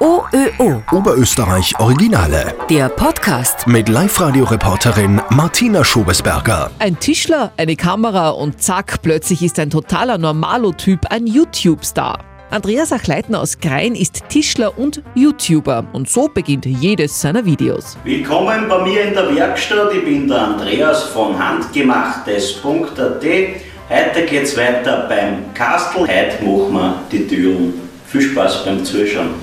OÖO. Oberösterreich Originale. Der Podcast. Mit Live-Radio-Reporterin Martina Schobesberger. Ein Tischler, eine Kamera und zack, plötzlich ist ein totaler Normalo-Typ ein YouTube-Star. Andreas Achleitner aus Grein ist Tischler und YouTuber und so beginnt jedes seiner Videos. Willkommen bei mir in der Werkstatt. Ich bin der Andreas von handgemachtes.at. Heute geht's weiter beim Kastel. Heute machen wir die Türen. Viel Spaß beim Zuschauen.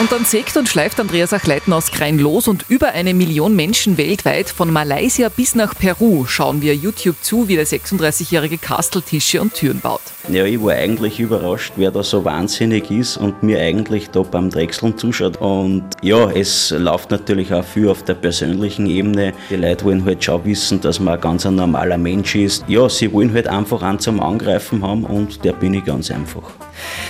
Und dann sägt und schleift Andreas Achleitner aus Grein los und über eine Million Menschen weltweit, von Malaysia bis nach Peru, schauen wir YouTube zu, wie der 36-jährige Kastel Tische und Türen baut. Ja, ich war eigentlich überrascht, wer da so wahnsinnig ist und mir eigentlich da beim Drechseln zuschaut. Und ja, es läuft natürlich auch viel auf der persönlichen Ebene. Die Leute wollen halt schon wissen, dass man ein ganz ein normaler Mensch ist. Ja, sie wollen halt einfach einen zum Angreifen haben und der bin ich ganz einfach.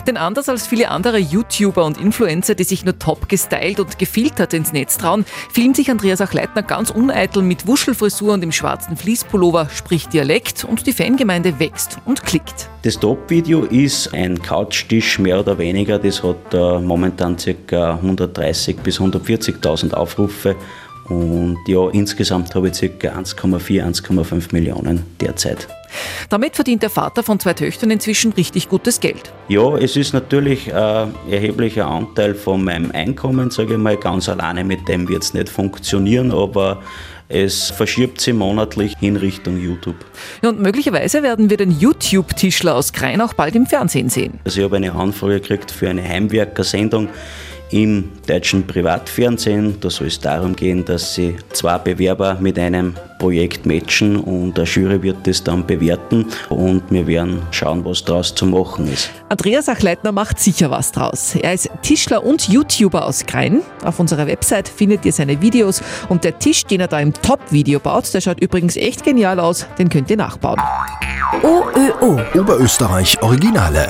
Denn anders als viele andere YouTuber und Influencer, die sich nur top gestylt und gefiltert ins Netz trauen, filmt sich Andreas Achleitner ganz uneitel mit Wuschelfrisur und im schwarzen Fließpullover, spricht Dialekt und die Fangemeinde wächst und klickt. Das Top-Video ist ein Couchtisch, mehr oder weniger. Das hat äh, momentan ca. 130.000 bis 140.000 Aufrufe. Und ja, insgesamt habe ich ca. 1,4, 1,5 Millionen derzeit. Damit verdient der Vater von zwei Töchtern inzwischen richtig gutes Geld. Ja, es ist natürlich ein erheblicher Anteil von meinem Einkommen, sage ich mal. Ganz alleine mit dem wird es nicht funktionieren, aber es verschiebt sich monatlich in Richtung YouTube. Ja, und möglicherweise werden wir den YouTube-Tischler aus Krein auch bald im Fernsehen sehen. Also ich habe eine Anfrage gekriegt für eine Heimwerkersendung im deutschen Privatfernsehen. Da soll es darum gehen, dass sie zwei Bewerber mit einem Projekt matchen und der Jury wird das dann bewerten und wir werden schauen, was daraus zu machen ist. Andreas Achleitner macht sicher was draus. Er ist Tischler und YouTuber aus Grein. Auf unserer Website findet ihr seine Videos und der Tisch, den er da im Top-Video baut, der schaut übrigens echt genial aus, den könnt ihr nachbauen. OÖO. Oberösterreich Originale.